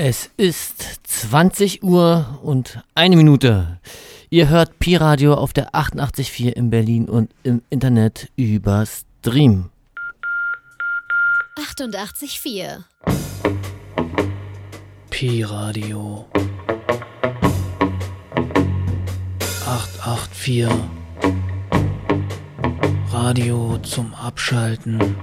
Es ist 20 Uhr und eine Minute. Ihr hört Pi-Radio auf der 88.4 in Berlin und im Internet über Stream. 88.4 Pi-Radio 884 Radio zum Abschalten.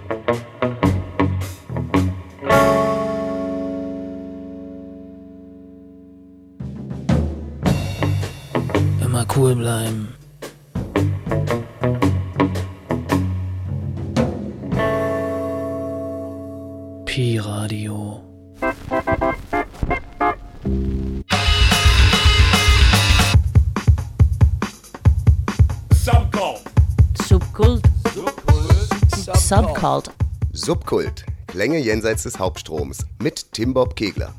Cool bleiben. Pi-Radio. Subcult. Subkult. Subcult. Subkult. Klänge jenseits des Hauptstroms mit Tim Bob Kegler.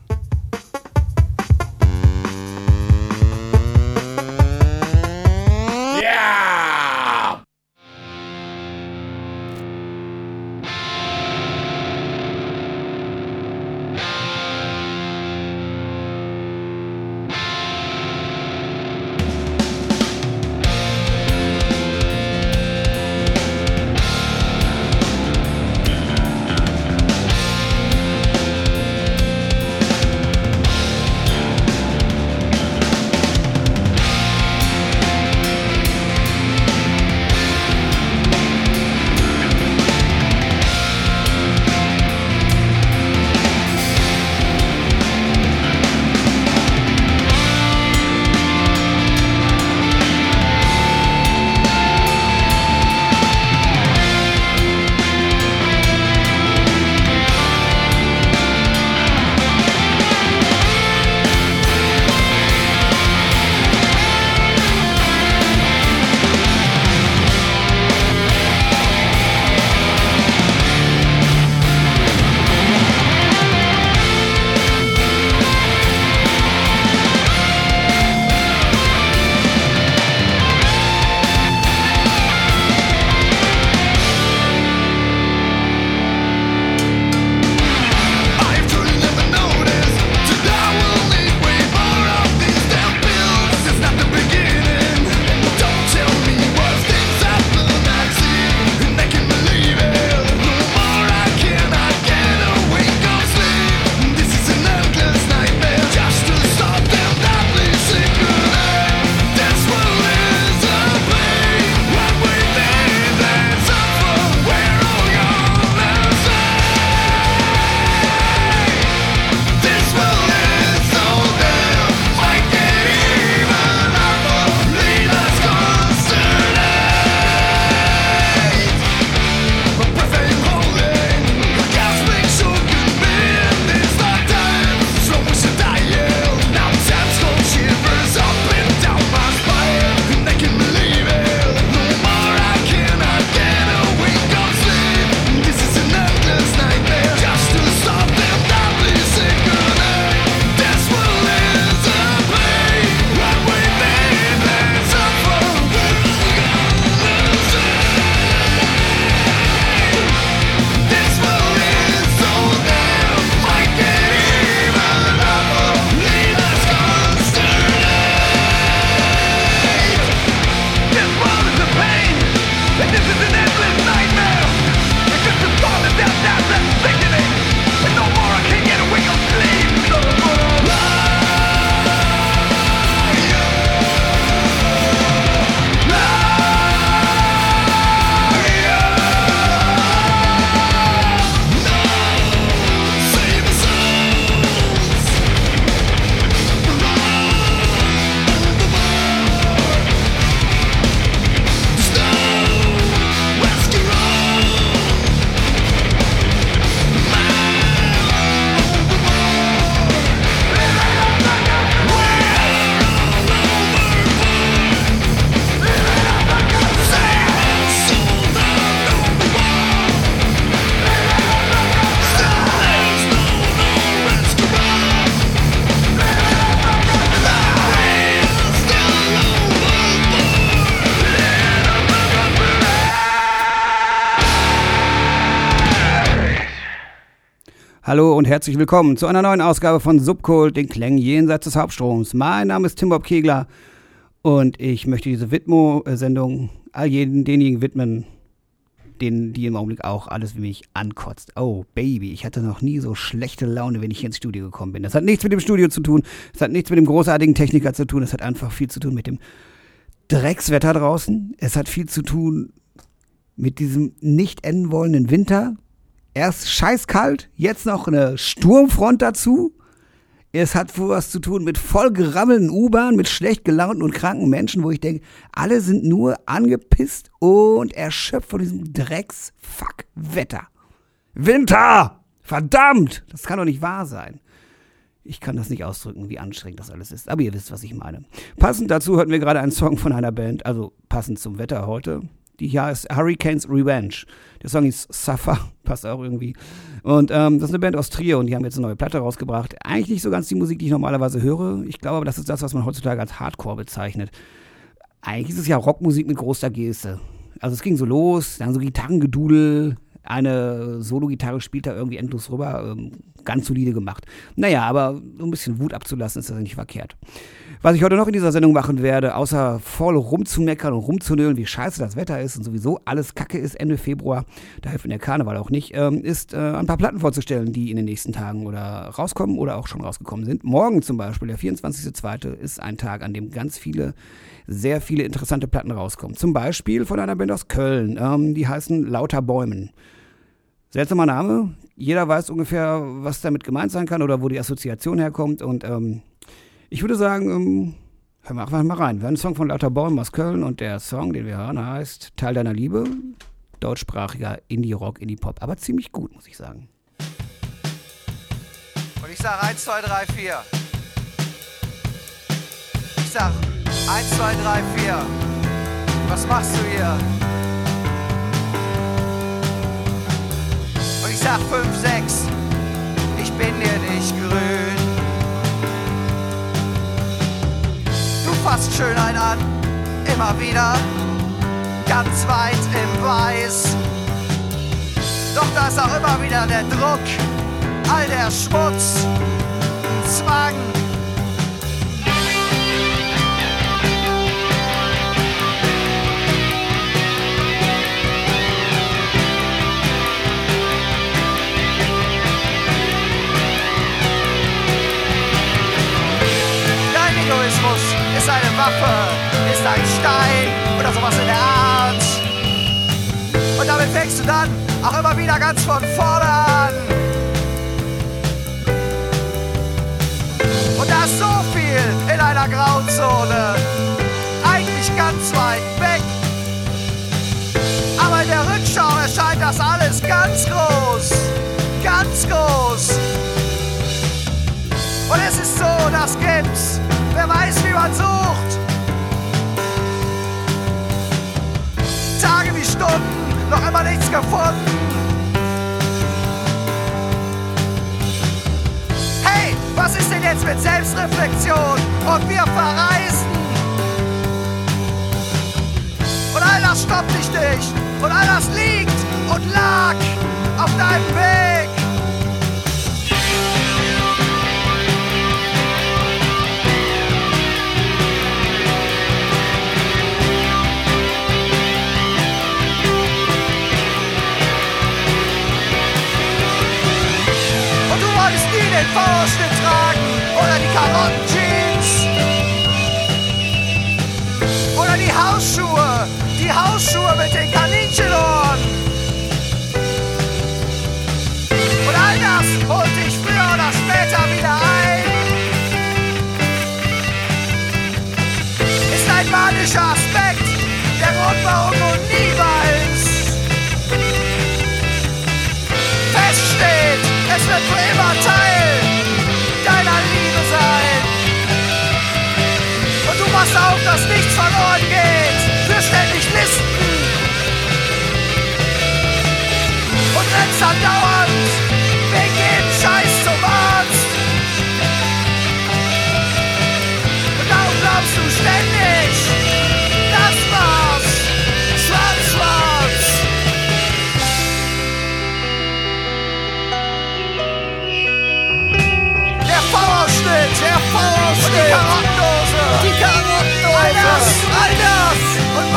Und herzlich willkommen zu einer neuen Ausgabe von Subkult, den Klängen jenseits des Hauptstroms. Mein Name ist Tim Bob Kegler und ich möchte diese Widmo-Sendung all jenen, denjenigen widmen, denen, die im Augenblick auch alles wie mich ankotzt. Oh, Baby, ich hatte noch nie so schlechte Laune, wenn ich hier ins Studio gekommen bin. Das hat nichts mit dem Studio zu tun, es hat nichts mit dem großartigen Techniker zu tun, es hat einfach viel zu tun mit dem Dreckswetter draußen. Es hat viel zu tun mit diesem nicht enden wollenden Winter erst scheißkalt, jetzt noch eine Sturmfront dazu. Es hat wohl was zu tun mit vollgerammelten U-Bahnen, mit schlecht gelaunten und kranken Menschen, wo ich denke, alle sind nur angepisst und erschöpft von diesem Drecks-Fuck-Wetter. Winter! Verdammt! Das kann doch nicht wahr sein. Ich kann das nicht ausdrücken, wie anstrengend das alles ist. Aber ihr wisst, was ich meine. Passend dazu hörten wir gerade einen Song von einer Band, also passend zum Wetter heute. Die hier heißt Hurricanes Revenge. Der Song ist Suffer, passt auch irgendwie. Und ähm, das ist eine Band aus Trier und die haben jetzt eine neue Platte rausgebracht. Eigentlich nicht so ganz die Musik, die ich normalerweise höre. Ich glaube aber, das ist das, was man heutzutage als Hardcore bezeichnet. Eigentlich ist es ja Rockmusik mit großer Geste. Also es ging so los, dann so Gitarrengedudel, eine Solo-Gitarre spielt da irgendwie endlos rüber. Ähm, ganz solide gemacht. Naja, aber so ein bisschen Wut abzulassen ist das nicht verkehrt. Was ich heute noch in dieser Sendung machen werde, außer voll rumzumeckern und rumzunölen, wie scheiße das Wetter ist und sowieso alles Kacke ist Ende Februar, da hilft mir der Karneval auch nicht, ähm, ist äh, ein paar Platten vorzustellen, die in den nächsten Tagen oder rauskommen oder auch schon rausgekommen sind. Morgen zum Beispiel, der 24.02., ist ein Tag, an dem ganz viele sehr viele interessante Platten rauskommen. Zum Beispiel von einer Band aus Köln, ähm, die heißen Lauter Bäumen. Seltsamer Name. Jeder weiß ungefähr, was damit gemeint sein kann oder wo die Assoziation herkommt. Und ähm, ich würde sagen, ähm, hören wir einfach mal rein. Wir haben einen Song von Lauter Baum aus Köln und der Song, den wir hören, heißt Teil deiner Liebe. Deutschsprachiger Indie-Rock, Indie-Pop. Aber ziemlich gut, muss ich sagen. Und ich sag 1, 2, 3, 4. Ich sag 1, 2, 3, 4. Was machst du hier? Und ich sag 5, 6. Ich bin dir nicht grün. Fasst Schönheit an, immer wieder, ganz weit im Weiß. Doch da ist auch immer wieder der Druck, all der Schmutz, Zwang. Waffe, ist ein Stein oder sowas in der Art. Und damit fängst du dann auch immer wieder ganz von vorne an. Und da ist so viel in einer Grauzone. Eigentlich ganz weit weg. Aber in der Rückschau erscheint das alles ganz groß. Ganz groß. Und es ist so, das gibt's. Wer weiß, wie man sucht. Noch immer nichts gefunden. Hey, was ist denn jetzt mit Selbstreflexion? Und wir verreisen. Und all das stoppt dich nicht. Und all das liegt und lag auf deinem Weg. V-Schnitt tragen oder die Karottenjeans. Oder die Hausschuhe, die Hausschuhe mit den Kaninchenohren.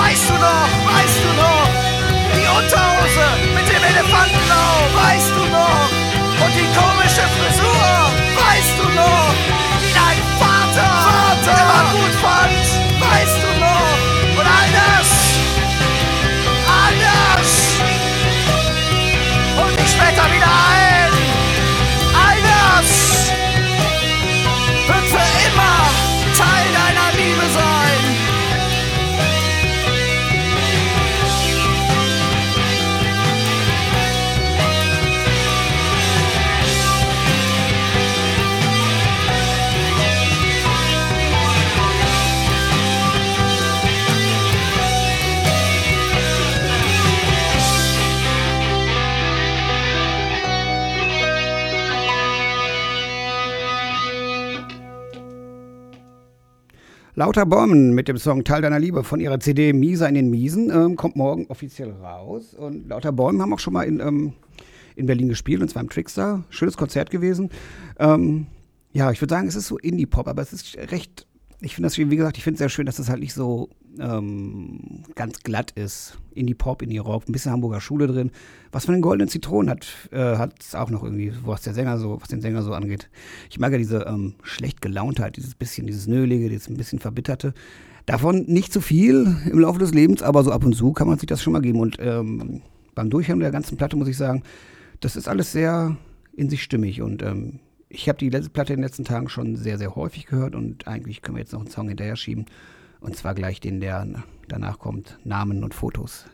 Du noch, weißt du noch? Die Unterhose mit dem Elefantenau, weißt du noch? Und die komische Frisur, weißt du noch? Die dein Vater, Vater immer gut fand, Lauter Bäumen mit dem Song Teil deiner Liebe von ihrer CD Mieser in den Miesen ähm, kommt morgen offiziell raus. Und Lauter Bäumen haben auch schon mal in, ähm, in Berlin gespielt, und zwar im Trickster. Schönes Konzert gewesen. Ähm, ja, ich würde sagen, es ist so Indie-Pop, aber es ist recht, ich finde das, wie gesagt, ich finde es sehr schön, dass es halt nicht so ähm, ganz glatt ist. Indie-Pop, Indie-Rock, ein bisschen Hamburger Schule drin. Was von den goldenen Zitronen hat, äh, hat es auch noch irgendwie, was der Sänger so, was den Sänger so angeht. Ich mag ja diese ähm, schlecht gelauntheit, dieses bisschen, dieses Nölige, dieses ein bisschen Verbitterte. Davon nicht zu viel im Laufe des Lebens, aber so ab und zu kann man sich das schon mal geben. Und ähm, beim Durchhören der ganzen Platte muss ich sagen, das ist alles sehr in sich stimmig. Und ähm, ich habe die letzte Platte in den letzten Tagen schon sehr, sehr häufig gehört und eigentlich können wir jetzt noch einen Song hinterher schieben. Und zwar gleich den, der danach kommt. Namen und Fotos.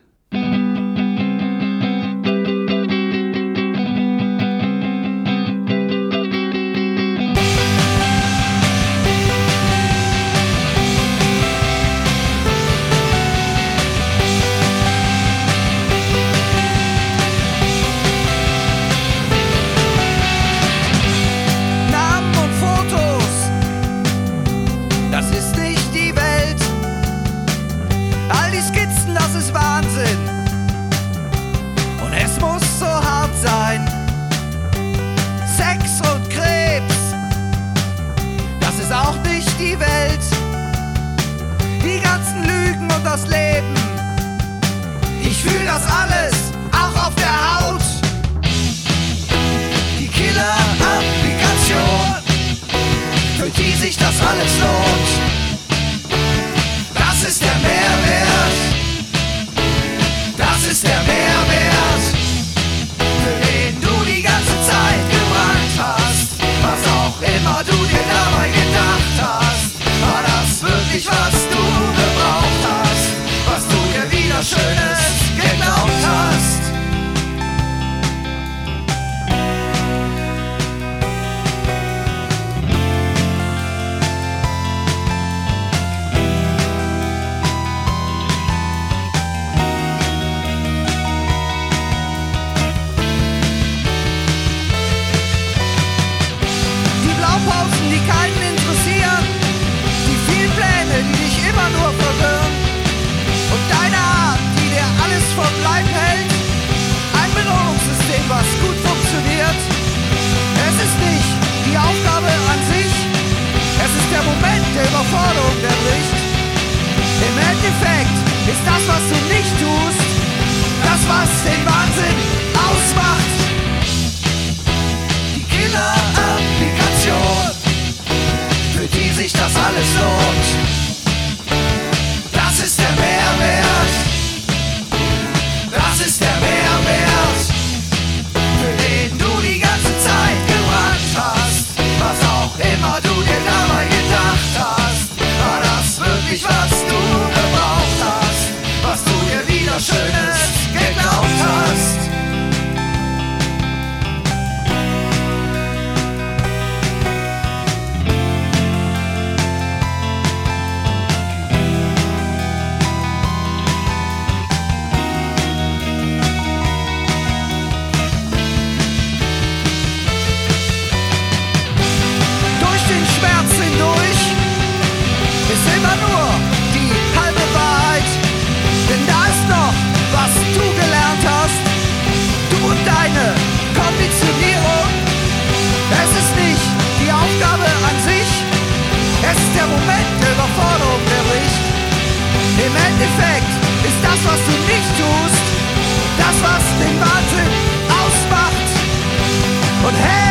Hey.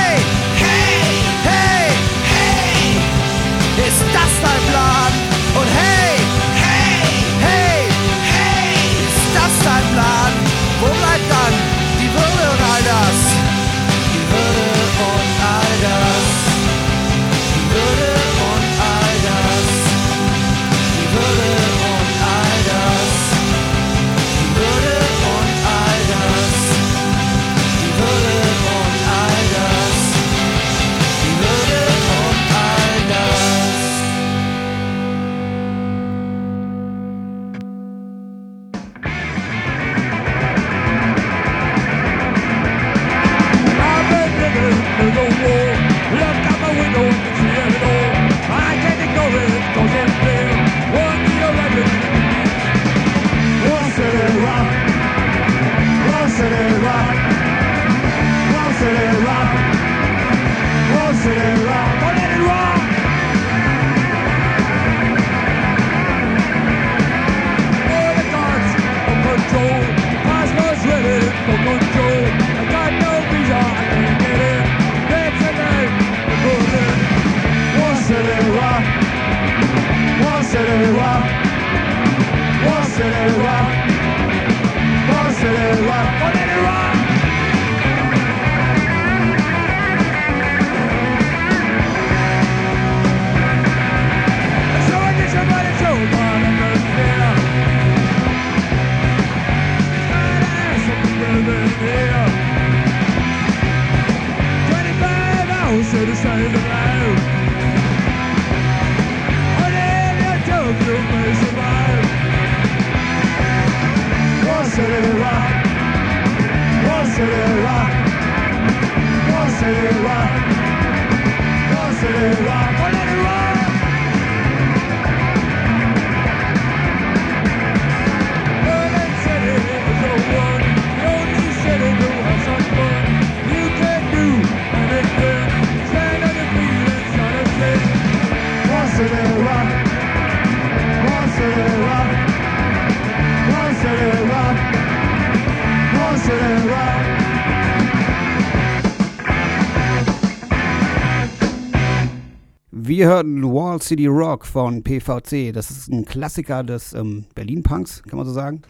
City Rock von PVC. Das ist ein Klassiker des ähm, Berlin-Punks, kann man so sagen.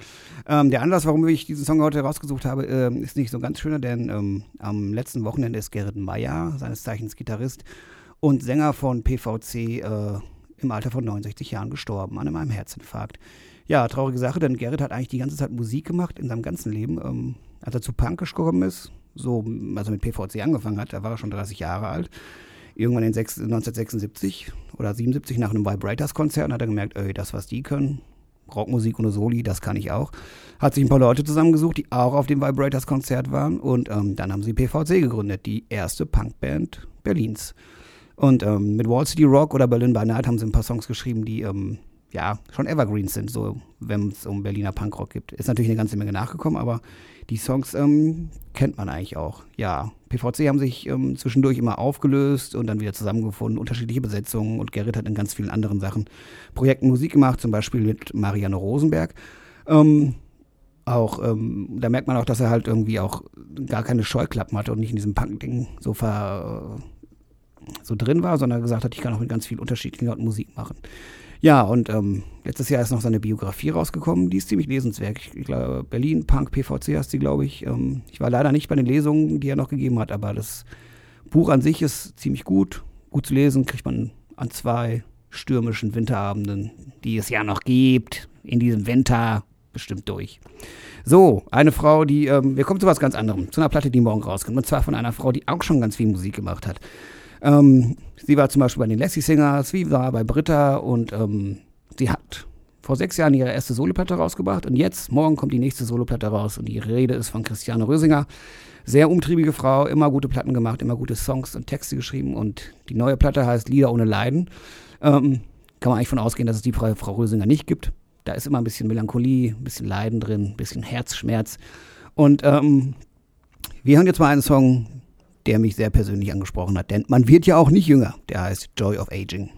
Ähm, der Anlass, warum ich diesen Song heute rausgesucht habe, ähm, ist nicht so ganz schöner, denn ähm, am letzten Wochenende ist Gerrit Meyer, seines Zeichens Gitarrist und Sänger von PVC, äh, im Alter von 69 Jahren gestorben an einem Herzinfarkt. Ja, traurige Sache, denn Gerrit hat eigentlich die ganze Zeit Musik gemacht in seinem ganzen Leben. Ähm, als er zu Punkisch gekommen ist, so, also mit PVC angefangen hat, da war er schon 30 Jahre alt irgendwann in 1976 oder 77 nach einem Vibrators-Konzert hat er gemerkt, ey, das, was die können, Rockmusik ohne Soli, das kann ich auch. Hat sich ein paar Leute zusammengesucht, die auch auf dem Vibrators-Konzert waren und ähm, dann haben sie PVC gegründet, die erste Punkband Berlins. Und ähm, mit Wall City Rock oder Berlin by Night haben sie ein paar Songs geschrieben, die ähm, ja schon Evergreens sind, so wenn es um Berliner Punkrock gibt. Ist natürlich eine ganze Menge nachgekommen, aber die Songs ähm, kennt man eigentlich auch. Ja, PVC haben sich ähm, zwischendurch immer aufgelöst und dann wieder zusammengefunden, unterschiedliche Besetzungen und Gerrit hat in ganz vielen anderen Sachen Projekten Musik gemacht, zum Beispiel mit Marianne Rosenberg. Ähm, auch, ähm, da merkt man auch, dass er halt irgendwie auch gar keine Scheuklappen hatte und nicht in diesem Punk-Ding so, ver, so drin war, sondern gesagt hat, ich kann auch mit ganz viel unterschiedlichen Leuten Musik machen. Ja, und ähm, letztes Jahr ist noch seine Biografie rausgekommen. Die ist ziemlich lesenswert. Ich, glaube, Berlin Punk PVC heißt die, glaube ich. Ähm, ich war leider nicht bei den Lesungen, die er noch gegeben hat, aber das Buch an sich ist ziemlich gut. Gut zu lesen, kriegt man an zwei stürmischen Winterabenden, die es ja noch gibt, in diesem Winter bestimmt durch. So, eine Frau, die, ähm, wir kommen zu was ganz anderem, zu einer Platte, die morgen rauskommt. Und zwar von einer Frau, die auch schon ganz viel Musik gemacht hat. Ähm, sie war zum Beispiel bei den Lassie Singers, sie war bei Britta und ähm, sie hat vor sechs Jahren ihre erste Soloplatte rausgebracht und jetzt, morgen kommt die nächste Soloplatte raus und die Rede ist von Christiane Rösinger. Sehr umtriebige Frau, immer gute Platten gemacht, immer gute Songs und Texte geschrieben und die neue Platte heißt Lieder ohne Leiden. Ähm, kann man eigentlich von ausgehen, dass es die Frau, Frau Rösinger nicht gibt. Da ist immer ein bisschen Melancholie, ein bisschen Leiden drin, ein bisschen Herzschmerz. Und ähm, wir hören jetzt mal einen Song, der mich sehr persönlich angesprochen hat. Denn man wird ja auch nicht jünger. Der heißt Joy of Aging.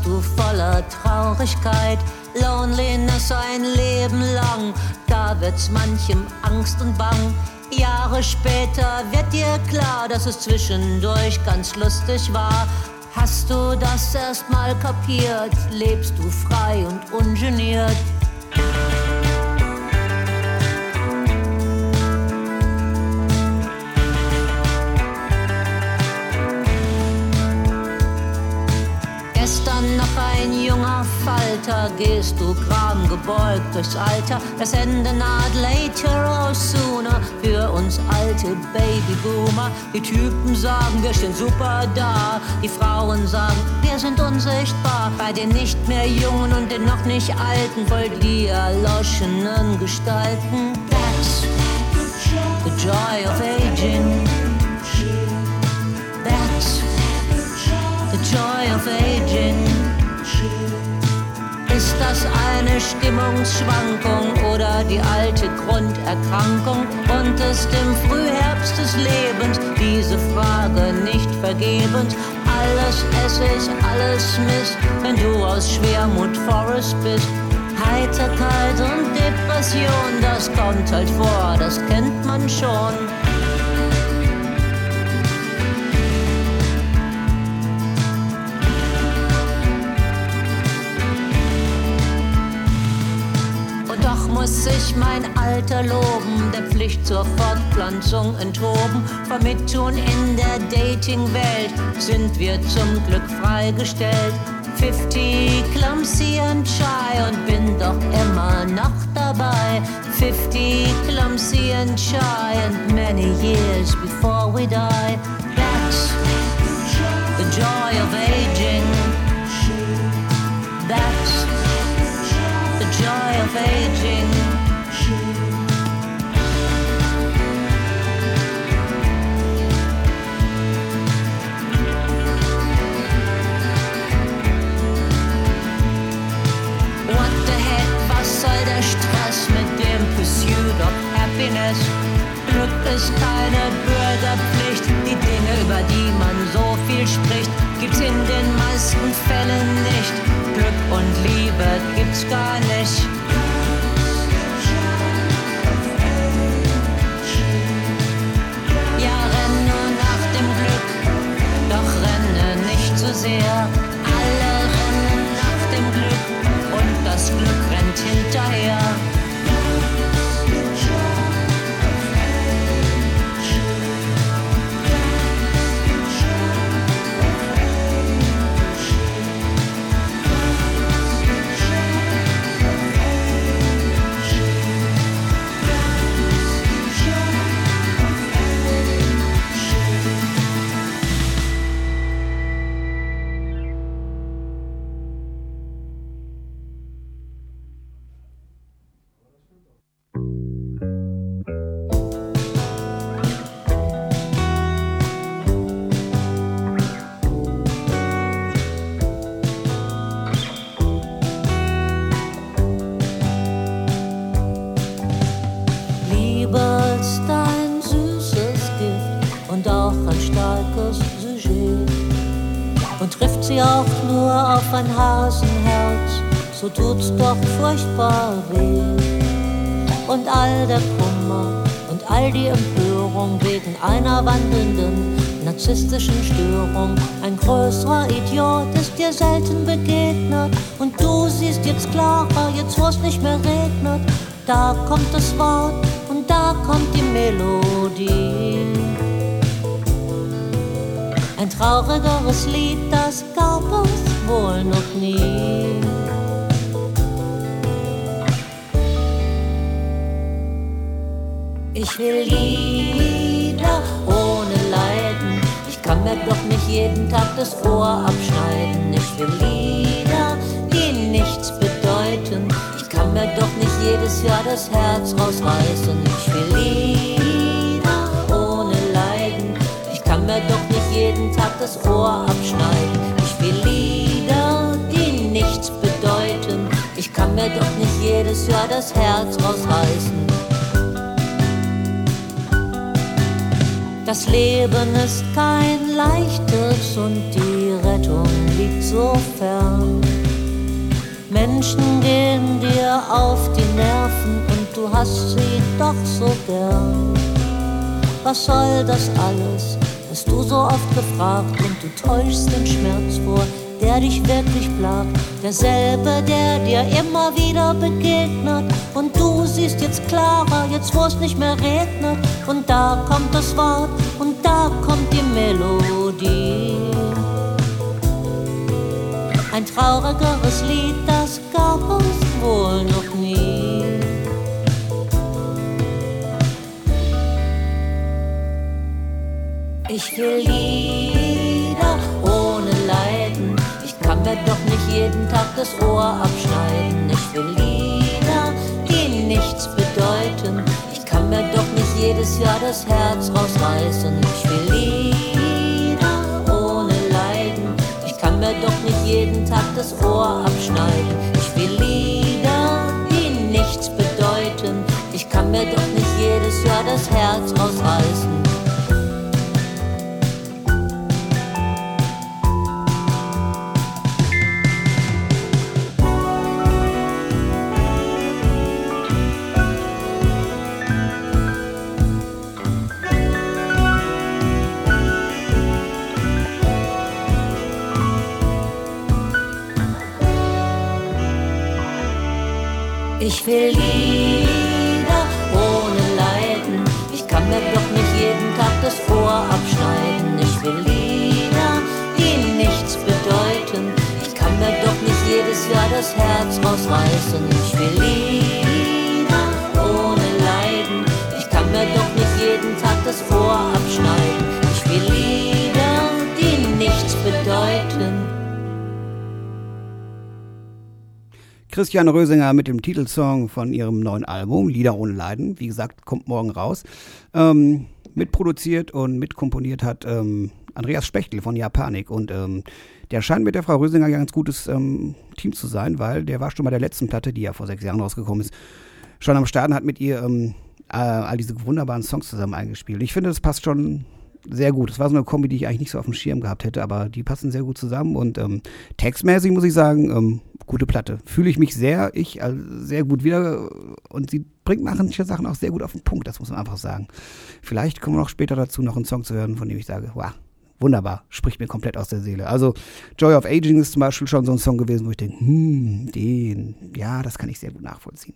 Warst du voller Traurigkeit, Loneliness ein Leben lang, da wird's manchem Angst und Bang. Jahre später wird dir klar, dass es zwischendurch ganz lustig war. Hast du das erst mal kapiert, lebst du frei und ungeniert. Du gram gebeugt durchs Alter. Das Ende naht later or sooner für uns alte Babyboomer. Die Typen sagen, wir stehen super da. Die Frauen sagen, wir sind unsichtbar. Bei den nicht mehr Jungen und den noch nicht Alten, voll die erloschenen Gestalten. That's the joy of aging. That's the joy of aging. Ist das eine Stimmungsschwankung oder die alte Grunderkrankung? Und ist im Frühherbst des Lebens diese Frage nicht vergebens? Alles Essig, alles Mist, wenn du aus Schwermut Forest bist. Heiterkeit und Depression, das kommt halt vor, das kennt man schon. Sich mein Alter loben, der Pflicht zur Fortpflanzung enthoben. Vom Mittun in der Dating-Welt sind wir zum Glück freigestellt. 50 clumsy and shy und bin doch immer noch dabei. 50 clumsy and shy and many years before we die. That's the joy of aging. That's the joy of aging. Glück ist keine Bürgerpflicht, die Dinge, über die man so viel spricht, gibt's in den meisten Fällen nicht. Glück und Liebe gibt's gar nicht. Ja, renn nur nach dem Glück, doch renne nicht zu sehr. Alle rennen nach dem Glück und das Glück rennt hinterher. Nur auf ein Hasenherz, so tut's doch furchtbar weh. Und all der Kummer und all die Empörung wegen einer wandelnden narzisstischen Störung. Ein größerer Idiot ist dir selten begegnet und du siehst jetzt klarer, jetzt wo's nicht mehr regnet. Da kommt das Wort und da kommt die Melodie. Ein traurigeres Lied, das gab es wohl noch nie. Ich will Lieder ohne Leiden. Ich kann mir doch nicht jeden Tag das Ohr abschneiden. Ich will Lieder, die nichts bedeuten. Ich kann mir doch nicht jedes Jahr das Herz rausreißen. Ich will Lieder ohne Leiden. Ich kann mir doch nicht jeden Tag das Ohr abschneiden. Ich will Lieder, kann mir doch nicht jedes Jahr das Herz rausreißen. Das Leben ist kein leichtes und die Rettung liegt so fern. Menschen gehen dir auf die Nerven und du hast sie doch so gern. Was soll das alles? Hast du so oft gefragt und du täuschst den Schmerz vor, der dich wirklich plagt. Derselbe, der dir immer wieder begegnet. Und du siehst jetzt klarer, jetzt wo es nicht mehr regnet. Und da kommt das Wort und da kommt die Melodie. Ein traurigeres Lied, das gab es wohl noch nie. Ich will Lieder mir doch nicht jeden Tag das Ohr abschneiden. Ich will Lieder, die nichts bedeuten. Ich kann mir doch nicht jedes Jahr das Herz rausreißen. Ich will Lieder ohne Leiden. Ich kann mir doch nicht jeden Tag das Ohr abschneiden. Ich will Lieder, die nichts bedeuten. Ich kann mir doch nicht jedes Jahr das Herz rausreißen. Ich will Lieder ohne Leiden. Ich kann mir doch nicht jeden Tag das Ohr abschneiden. Ich will Lieder, die nichts bedeuten. Ich kann mir doch nicht jedes Jahr das Herz rausreißen. Ich will Lieder Christiane Rösinger mit dem Titelsong von ihrem neuen Album Lieder ohne Leiden. Wie gesagt, kommt morgen raus. Ähm, mitproduziert und mitkomponiert hat ähm, Andreas Spechtel von Japanik. Und ähm, der scheint mit der Frau Rösinger ein ganz gutes ähm, Team zu sein, weil der war schon bei der letzten Platte, die ja vor sechs Jahren rausgekommen ist, schon am Start und hat mit ihr ähm, äh, all diese wunderbaren Songs zusammen eingespielt. Ich finde, das passt schon sehr gut. Das war so eine Kombi, die ich eigentlich nicht so auf dem Schirm gehabt hätte, aber die passen sehr gut zusammen und ähm, textmäßig muss ich sagen, ähm, gute Platte. Fühle ich mich sehr, ich also sehr gut wieder und sie bringt manche Sachen auch sehr gut auf den Punkt, das muss man einfach sagen. Vielleicht kommen wir noch später dazu, noch einen Song zu hören, von dem ich sage, wow, wunderbar, spricht mir komplett aus der Seele. Also Joy of Aging ist zum Beispiel schon so ein Song gewesen, wo ich denke, hm, den, ja, das kann ich sehr gut nachvollziehen.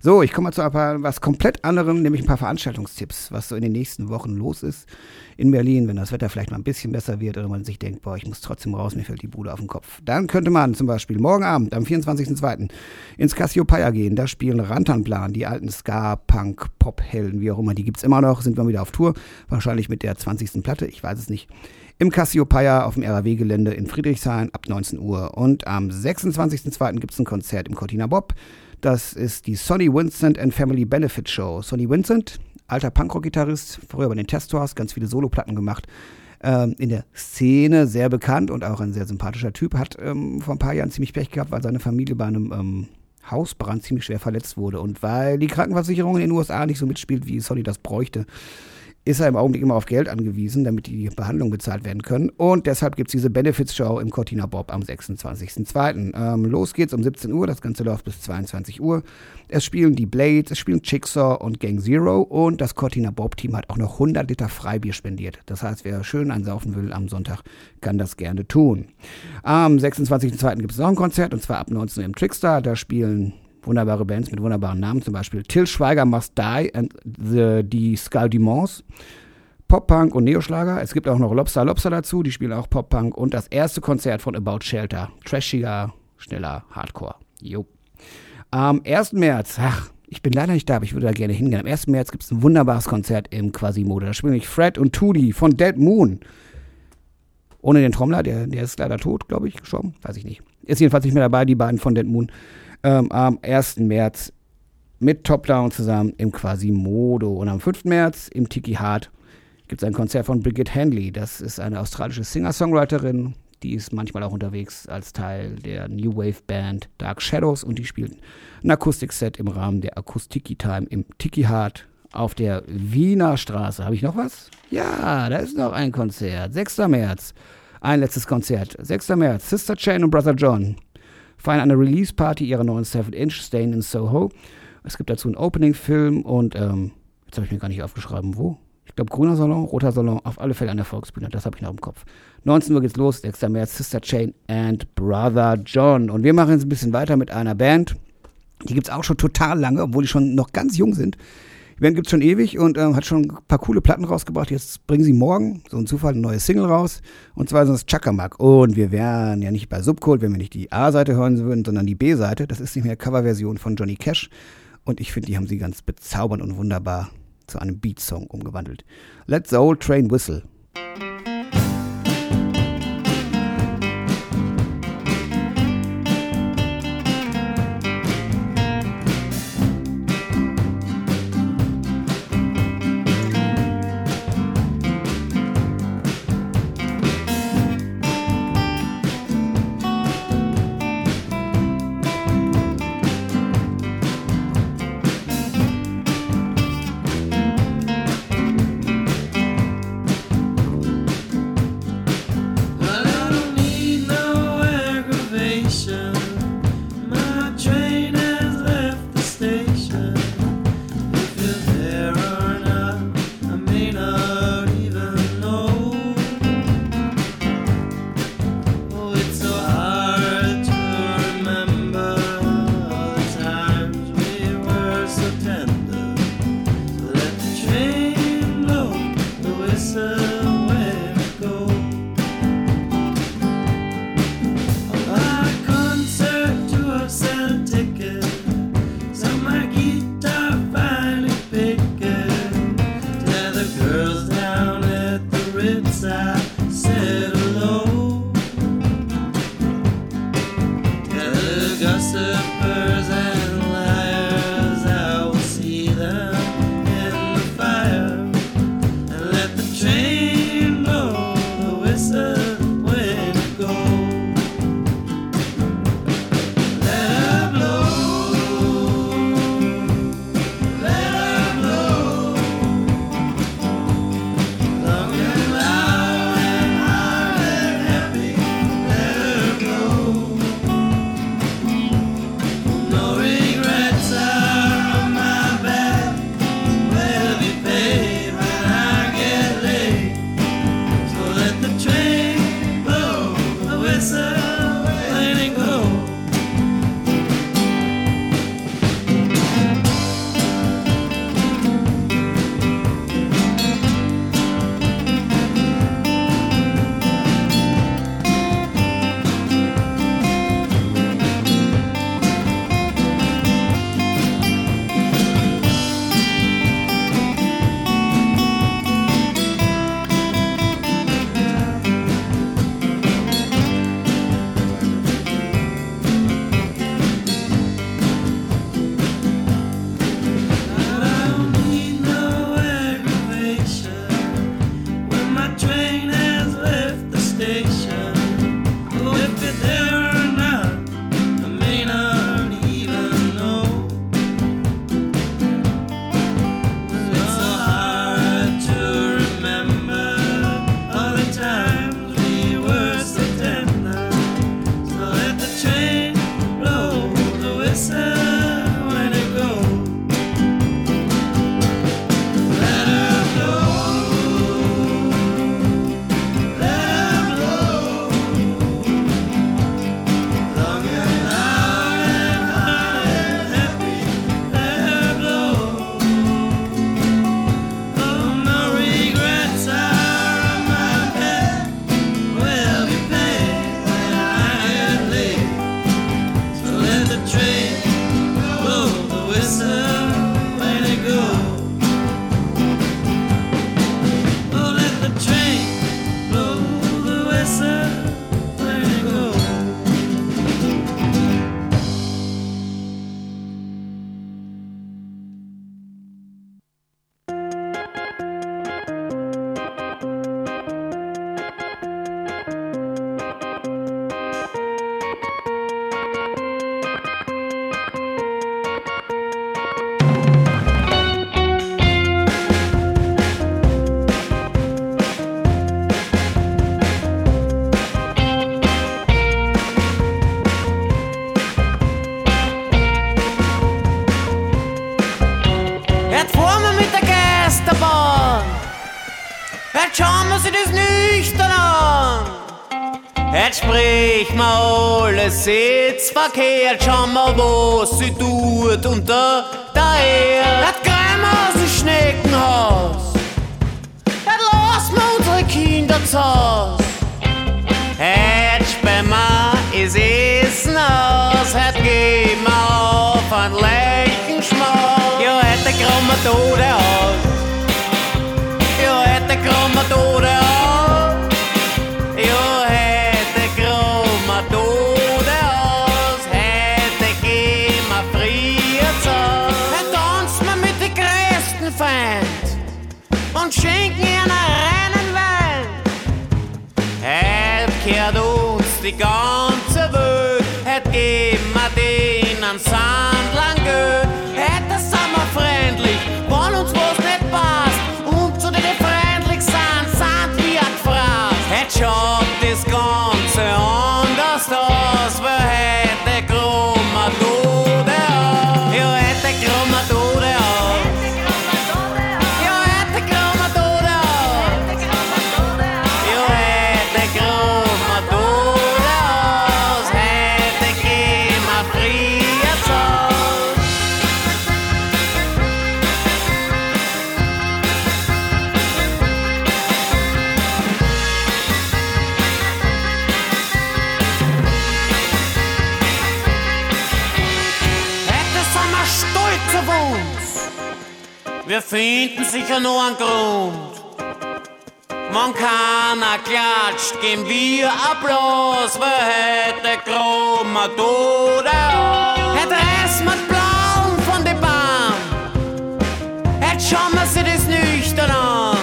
So, ich komme mal zu ein paar, was komplett anderem, nämlich ein paar Veranstaltungstipps, was so in den nächsten Wochen los ist in Berlin, wenn das Wetter vielleicht mal ein bisschen besser wird oder man sich denkt, boah, ich muss trotzdem raus, mir fällt die Bude auf den Kopf. Dann könnte man zum Beispiel morgen Abend, am 24.02. ins Cassiopeia gehen. Da spielen Rantanplan, die alten Ska, Punk, Pop-Helden, wie auch immer. Die gibt's immer noch, sind wir wieder auf Tour. Wahrscheinlich mit der 20. Platte, ich weiß es nicht im Cassiopeia auf dem RAW-Gelände in Friedrichshain ab 19 Uhr. Und am 26.02. gibt es ein Konzert im Cortina Bob. Das ist die Sonny Vincent and Family Benefit Show. Sonny Vincent, alter Punkrock-Gitarrist, früher bei den Testors, ganz viele Soloplatten gemacht. Ähm, in der Szene sehr bekannt und auch ein sehr sympathischer Typ. Hat ähm, vor ein paar Jahren ziemlich Pech gehabt, weil seine Familie bei einem ähm, Hausbrand ziemlich schwer verletzt wurde. Und weil die Krankenversicherung in den USA nicht so mitspielt, wie Sonny das bräuchte, ist er im Augenblick immer auf Geld angewiesen, damit die Behandlungen bezahlt werden können. Und deshalb gibt es diese Benefits-Show im Cortina Bob am 26.02. Ähm, los geht's um 17 Uhr, das Ganze läuft bis 22 Uhr. Es spielen die Blades, es spielen Chicksaw und Gang Zero und das Cortina Bob-Team hat auch noch 100 Liter Freibier spendiert. Das heißt, wer schön einsaufen will am Sonntag, kann das gerne tun. Am 26.02. gibt es noch ein Konzert und zwar ab 19 Uhr im Trickstar. Da spielen wunderbare Bands mit wunderbaren Namen, zum Beispiel Till Schweiger Must Die and the, die Skull Demons. Pop-Punk und Neoschlager. Es gibt auch noch Lobster Lobster dazu, die spielen auch Pop-Punk. Und das erste Konzert von About Shelter. Trashiger, schneller Hardcore. Jo. Am 1. März, ach, ich bin leider nicht da, aber ich würde da gerne hingehen. Am 1. März gibt es ein wunderbares Konzert im Quasimodo. Da spielen nämlich Fred und Tudi von Dead Moon. Ohne den Trommler, der, der ist leider tot, glaube ich, gestorben. Weiß ich nicht. Ist jedenfalls nicht mehr dabei, die beiden von Dead Moon ähm, am 1. März mit Top Down zusammen im Quasimodo. Und am 5. März im Tiki Hard gibt es ein Konzert von Brigitte Handley. Das ist eine australische Singer-Songwriterin. Die ist manchmal auch unterwegs als Teil der New Wave Band Dark Shadows und die spielt ein Akustikset im Rahmen der Akustiki Time im Tiki Hard auf der Wiener Straße. Habe ich noch was? Ja, da ist noch ein Konzert. 6. März. Ein letztes Konzert. 6. März. Sister Chain und Brother John feiern eine Release-Party ihrer neuen 7-Inch Staying in Soho. Es gibt dazu einen Opening-Film und ähm, jetzt habe ich mir gar nicht aufgeschrieben, wo. Ich glaube, grüner Salon, roter Salon, auf alle Fälle an der Volksbühne. Das habe ich noch im Kopf. 19 Uhr geht's los, 6. März, Sister Chain and Brother John. Und wir machen jetzt ein bisschen weiter mit einer Band. Die gibt es auch schon total lange, obwohl die schon noch ganz jung sind. Band gibt es schon ewig und ähm, hat schon ein paar coole Platten rausgebracht. Jetzt bringen sie morgen, so ein Zufall, ein neues Single raus. Und zwar ist das Chakamak. Und wir wären ja nicht bei Subcode, wenn wir nicht die A-Seite hören würden, sondern die B-Seite. Das ist nicht mehr Coverversion von Johnny Cash. Und ich finde, die haben sie ganz bezaubernd und wunderbar zu einem Beat-Song umgewandelt. Let the old train whistle. pak herë qa më bo Si duhet unë të finden sicher nur einen Grund. Wenn keiner klatscht, geben wir Applaus, wer hätte Chromatode auf. Hätte es mit Blauen von der Bahn, hätte schauen wir sie das nüchtern an,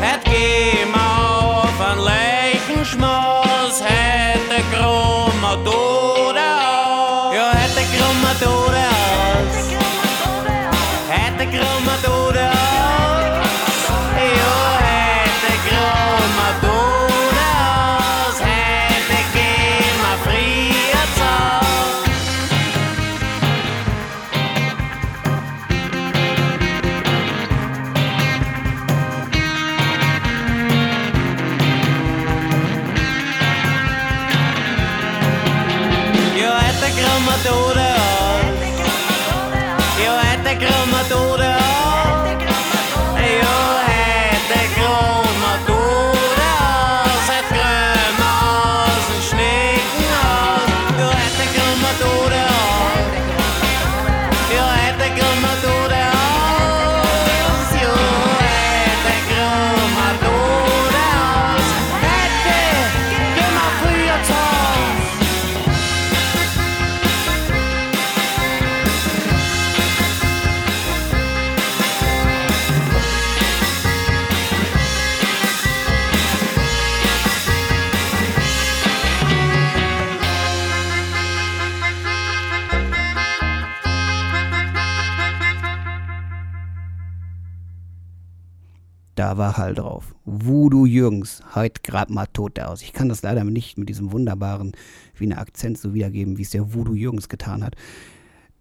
hätte gehen wir Jürgens, heut grad mal tot aus. Ich kann das leider nicht mit diesem wunderbaren Wiener Akzent so wiedergeben, wie es der Voodoo Jürgens getan hat.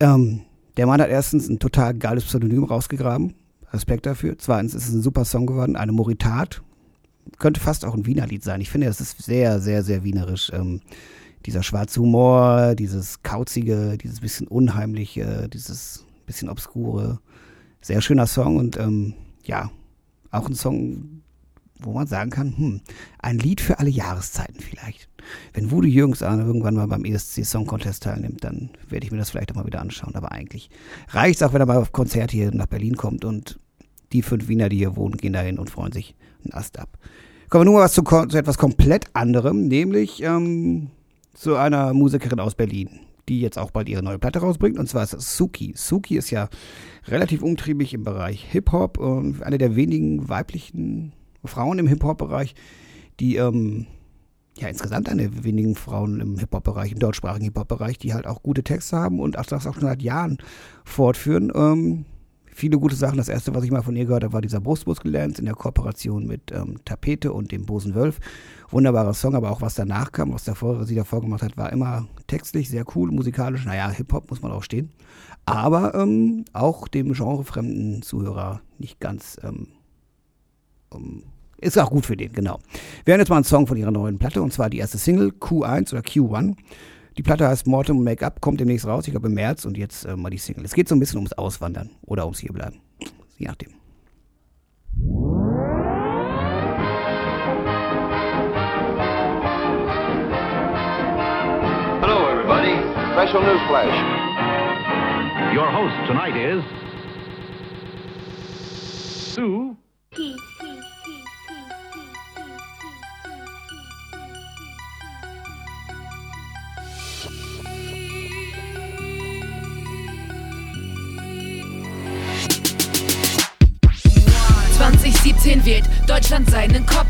Ähm, der Mann hat erstens ein total geiles Pseudonym rausgegraben. Respekt dafür. Zweitens ist es ein super Song geworden, eine Moritat. Könnte fast auch ein Wiener Lied sein. Ich finde, das ist sehr, sehr, sehr wienerisch. Ähm, dieser schwarze Humor, dieses kauzige, dieses bisschen unheimliche, dieses bisschen obskure. Sehr schöner Song und ähm, ja, auch ein Song, wo man sagen kann, hm, ein Lied für alle Jahreszeiten vielleicht. Wenn Voodoo Jürgens irgendwann mal beim ESC Song Contest teilnimmt, dann werde ich mir das vielleicht auch mal wieder anschauen. Aber eigentlich reicht es auch, wenn er mal auf Konzert hier nach Berlin kommt und die fünf Wiener, die hier wohnen, gehen dahin und freuen sich einen Ast ab. Kommen wir nun mal zu, zu etwas komplett anderem, nämlich ähm, zu einer Musikerin aus Berlin, die jetzt auch bald ihre neue Platte rausbringt, und zwar ist das Suki. Suki ist ja relativ umtriebig im Bereich Hip-Hop und eine der wenigen weiblichen Frauen im Hip-Hop-Bereich, die ähm, ja insgesamt eine wenigen Frauen im Hip-Hop-Bereich, im deutschsprachigen Hip-Hop-Bereich, die halt auch gute Texte haben und auch das auch schon seit Jahren fortführen. Ähm, viele gute Sachen. Das erste, was ich mal von ihr gehört habe, war dieser Brustmuskel-Dance in der Kooperation mit ähm, Tapete und dem Bosen Wölf. Wunderbarer Song, aber auch was danach kam, was davor, sie davor gemacht hat, war immer textlich sehr cool, musikalisch. Naja, Hip-Hop muss man auch stehen. Aber ähm, auch dem genrefremden Zuhörer nicht ganz. Ähm, ist auch gut für den, genau. Wir hören jetzt mal einen Song von ihrer neuen Platte und zwar die erste Single Q1 oder Q1. Die Platte heißt Mortem Make-up, kommt demnächst raus, ich glaube im März und jetzt äh, mal die Single. Es geht so ein bisschen ums Auswandern oder ums Hierbleiben. Je nachdem. Hello, everybody. Special news flash. Your host tonight is Sue. ...2017 wählt Deutschland seinen Kopf.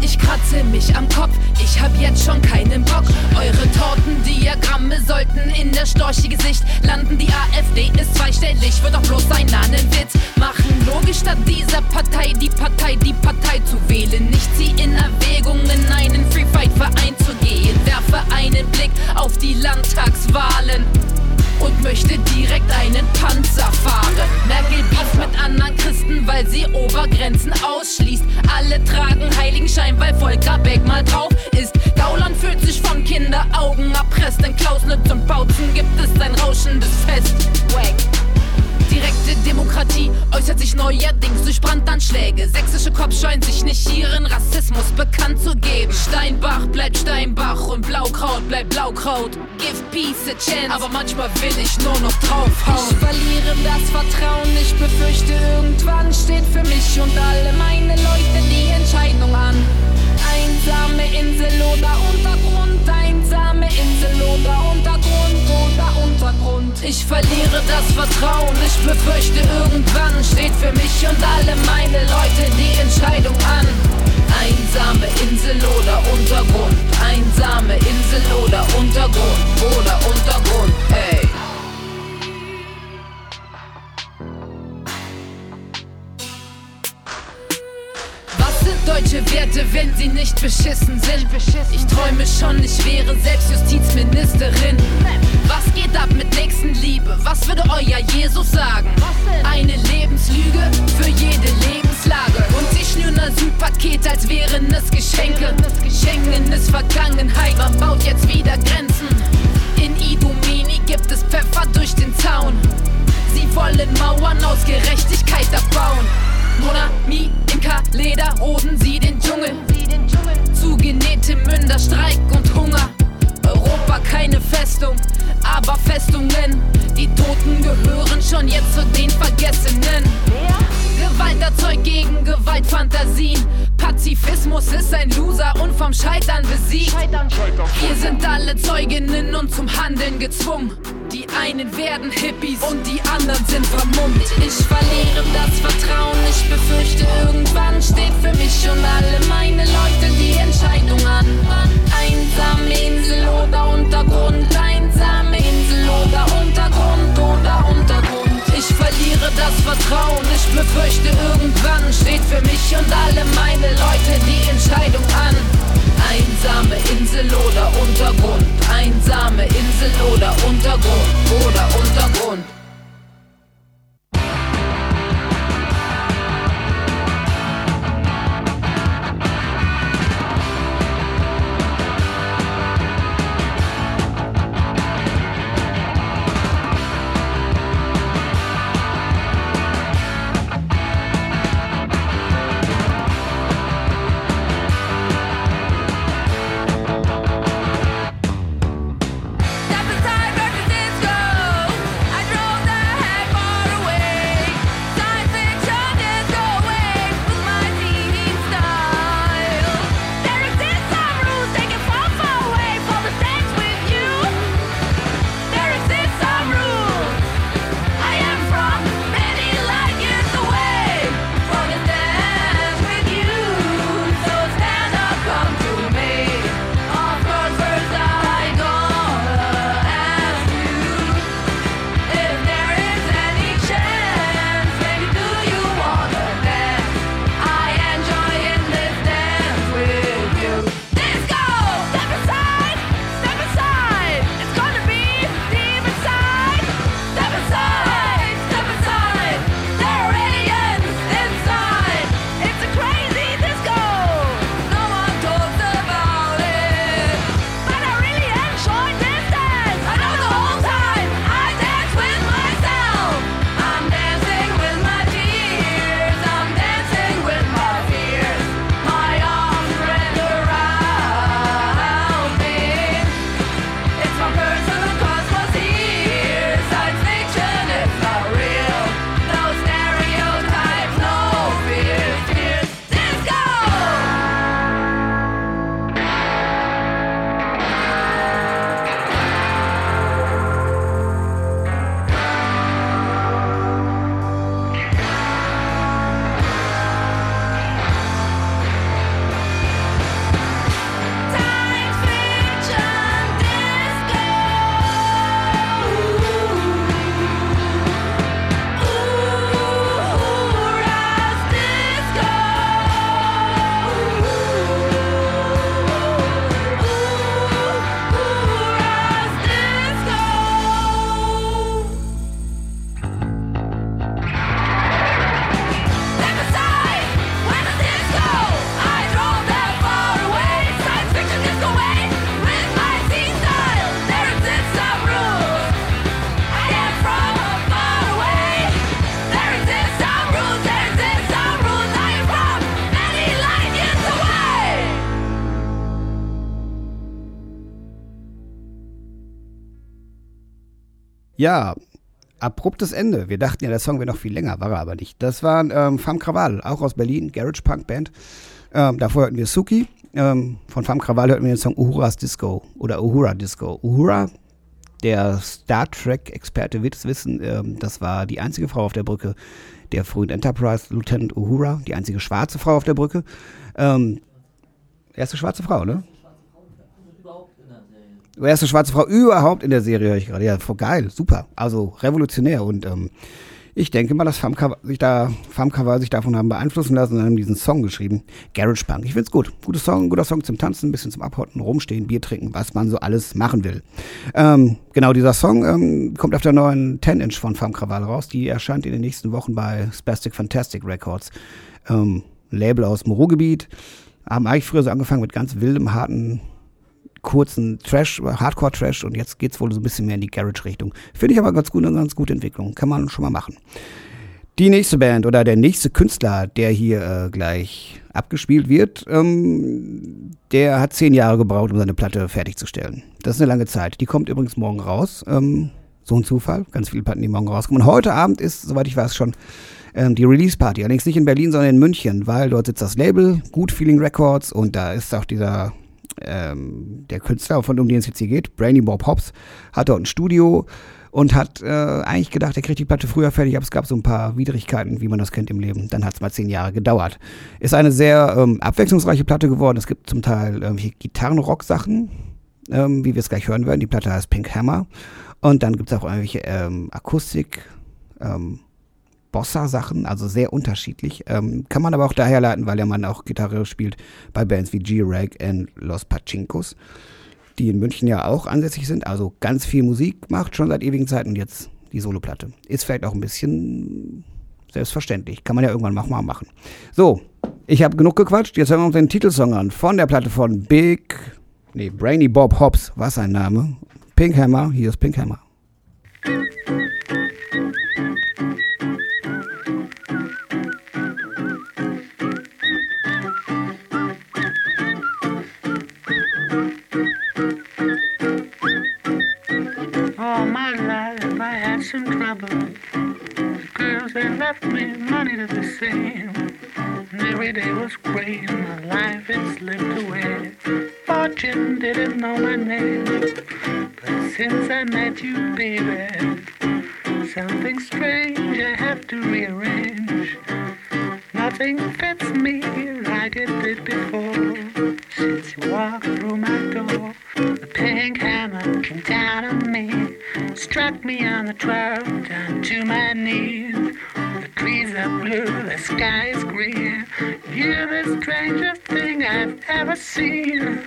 Ich kratze mich am Kopf, ich hab jetzt schon keinen Bock. Eure Tortendiagramme sollten in der storchige Sicht landen. Die AfD ist zweistellig, wird doch bloß ein Nannenwitz machen. Logisch statt dieser Partei, die Partei, die Partei zu wählen. Nicht sie in Erwägung, in einen Free Fight Verein zu gehen. Werfe einen Blick auf die Landtagswahlen und möchte direkt einen Panzer fahren. Merkel beef mit anderen Christen, weil sie Obergrenzen ausschließt. Alle tragen Heiligenschein, weil Volker Beck mal drauf ist. Gauland fühlt sich von Kinderaugen erpresst. In Klausnitz und Bautzen gibt es ein rauschendes Fest. Wack. Direkte Demokratie äußert sich neuerdings durch Brandanschläge. Sächsische Cops scheuen sich nicht ihren Rassismus bekannt zu geben. Steinbach bleibt Steinbach und Blaukraut bleibt Blaukraut. Give peace a chance, aber manchmal will ich nur noch draufhauen. Ich verliere das Vertrauen, ich befürchte irgendwann steht für mich und alle meine Leute die Entscheidung an. Einsame Insel oder Untergrund, einsame Insel oder Untergrund. Ich verliere das Vertrauen, ich befürchte irgendwann steht für mich und alle meine Leute die Entscheidung an. Einsame Insel oder Untergrund, einsame Insel oder Untergrund oder Untergrund, ey. Deutsche Werte, wenn sie nicht beschissen sind. Ich träume schon, ich wäre selbst Justizministerin. Was geht ab mit Nächstenliebe? Was würde euer Jesus sagen? Eine Lebenslüge für jede Lebenslage. Und sie schnüren Asylpaket, als wären es Geschenke. Schengen ist Vergangenheit, man baut jetzt wieder Grenzen. In Idomeni gibt es Pfeffer durch den Zaun. Sie wollen Mauern aus Gerechtigkeit abbauen. Monami, Inka, Leder, roden sie den Dschungel. Zugenähte Münder, Streik und Hunger. Europa keine Festung, aber Festungen. Die Toten gehören schon jetzt zu den Vergessenen. Wer? Gewalt erzeugt gegen Gewaltfantasien. Pazifismus ist ein Loser und vom Scheitern besiegt. Wir sind alle Zeuginnen und zum Handeln gezwungen. Die einen werden Hippies und die anderen sind vermummt. Ich verliere das Vertrauen, ich befürchte, irgendwann steht für mich und alle meine Leute die Entscheidung an. Einsame Insel oder Untergrund, einsame Insel oder Untergrund oder Untergrund. Ich verliere das Vertrauen, ich befürchte, irgendwann steht für mich und alle meine Leute die Entscheidung an. Einsame Insel oder Untergrund, einsame Insel oder Untergrund oder Untergrund. Ja, abruptes Ende. Wir dachten ja, der Song wäre noch viel länger, war er aber nicht. Das war ähm, Fam Krawal, auch aus Berlin, Garage Punk Band. Ähm, davor hörten wir Suki. Ähm, von Fam Krawal hörten wir den Song Uhuras Disco oder Uhura Disco. Uhura, der Star Trek-Experte wird es wissen, ähm, das war die einzige Frau auf der Brücke der frühen Enterprise, Lieutenant Uhura, die einzige schwarze Frau auf der Brücke. Ähm, erste schwarze Frau, ne? Erste schwarze Frau überhaupt in der Serie, höre ich gerade. Ja, voll geil, super. Also revolutionär. Und ähm, ich denke mal, dass Famka sich, da, Famka sich davon haben beeinflussen lassen und haben diesen Song geschrieben. Garage Punk. Ich find's gut. Guter Song, guter Song zum Tanzen, ein bisschen zum Abhotten, rumstehen, Bier trinken, was man so alles machen will. Ähm, genau, dieser Song ähm, kommt auf der neuen 10-Inch von Fam Krawal raus. Die erscheint in den nächsten Wochen bei Spastic Fantastic Records. Ähm, Label aus dem Ruhrgebiet. Haben eigentlich früher so angefangen mit ganz wildem, harten kurzen Trash, Hardcore-Trash und jetzt geht's wohl so ein bisschen mehr in die Garage-Richtung. Finde ich aber ganz gut, eine ganz gute Entwicklung. Kann man schon mal machen. Die nächste Band oder der nächste Künstler, der hier äh, gleich abgespielt wird, ähm, der hat zehn Jahre gebraucht, um seine Platte fertigzustellen. Das ist eine lange Zeit. Die kommt übrigens morgen raus. Ähm, So ein Zufall. Ganz viele Platten, die morgen rauskommen. Und heute Abend ist, soweit ich weiß, schon ähm, die Release-Party. Allerdings nicht in Berlin, sondern in München, weil dort sitzt das Label, Good Feeling Records, und da ist auch dieser, ähm, der Künstler, von um den es jetzt hier geht, Brainy Bob Hobbs, hat dort ein Studio und hat äh, eigentlich gedacht, er kriegt die Platte früher fertig, aber es gab so ein paar Widrigkeiten, wie man das kennt im Leben. Dann hat es mal zehn Jahre gedauert. Ist eine sehr ähm, abwechslungsreiche Platte geworden. Es gibt zum Teil irgendwie Gitarrenrock-Sachen, ähm, wie wir es gleich hören werden. Die Platte heißt Pink Hammer. Und dann gibt es auch irgendwelche ähm, Akustik, ähm, Bossa-Sachen, also sehr unterschiedlich. Ähm, kann man aber auch daher leiten, weil der Mann auch Gitarre spielt bei Bands wie G-Rag und Los Pachinkos die in München ja auch ansässig sind, also ganz viel Musik macht, schon seit ewigen Zeiten und jetzt die Soloplatte. Ist vielleicht auch ein bisschen selbstverständlich. Kann man ja irgendwann mal machen. So, ich habe genug gequatscht. Jetzt hören wir uns den Titelsong an von der Platte von Big, nee, Brainy Bob Hobbs, was sein Name. Pink Hammer, hier ist Pink Hammer. Left me money to the same. And every day was great, my life it slipped away. Fortune didn't know my name. But since I met you, baby, something strange I have to rearrange. Nothing fits me like it did before. Since you walked through my door, the pink hammer came down on me, struck me on the 12, down to my knees. Trees are blue, the sky is green. You're the strangest thing I've ever seen.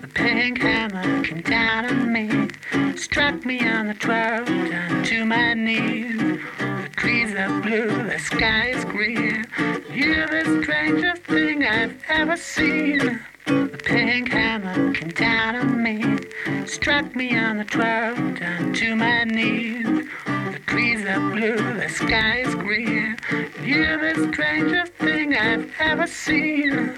The pink hammer came down on me, struck me on the 12, down to my knees. The trees are blue, the sky is green. You're the strangest thing I've ever seen. The pink hammer came down on me, struck me on the 12, down to my knees. The trees are blue, the sky is green. You're the strangest thing I've ever seen.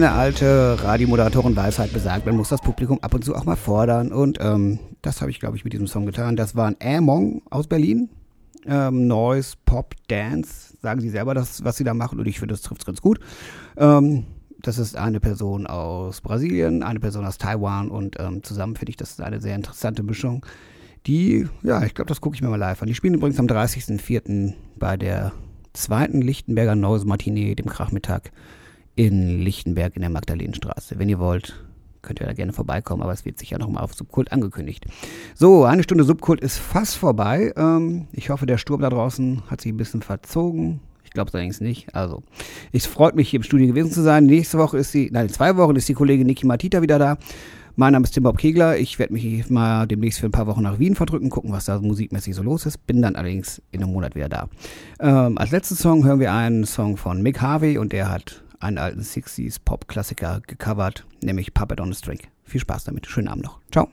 Eine alte Radiomoderatorin-Weisheit besagt, man muss das Publikum ab und zu auch mal fordern. Und ähm, das habe ich, glaube ich, mit diesem Song getan. Das war ein Among aus Berlin. Ähm, Noise, Pop, Dance. Sagen sie selber das, was sie da machen. Und ich finde, das trifft es ganz gut. Ähm, das ist eine Person aus Brasilien, eine Person aus Taiwan. Und ähm, zusammen finde ich, das ist eine sehr interessante Mischung. Die, ja, ich glaube, das gucke ich mir mal live an. Die spielen übrigens am 30.04. bei der zweiten Lichtenberger Noise Matinee, dem Krachmittag in Lichtenberg in der Magdalenenstraße. Wenn ihr wollt, könnt ihr da gerne vorbeikommen, aber es wird sicher nochmal auf Subkult angekündigt. So, eine Stunde Subkult ist fast vorbei. Ähm, ich hoffe, der Sturm da draußen hat sich ein bisschen verzogen. Ich glaube es allerdings nicht. Also, es freut mich, hier im Studio gewesen zu sein. Nächste Woche ist die, nein, in zwei Wochen ist die Kollegin Niki Matita wieder da. Mein Name ist Tim Bob Kegler. Ich werde mich mal demnächst für ein paar Wochen nach Wien verdrücken, gucken, was da musikmäßig so los ist. Bin dann allerdings in einem Monat wieder da. Ähm, als letzten Song hören wir einen Song von Mick Harvey und der hat einen alten 60s Pop-Klassiker gecovert, nämlich Puppet on a String. Viel Spaß damit. Schönen Abend noch. Ciao.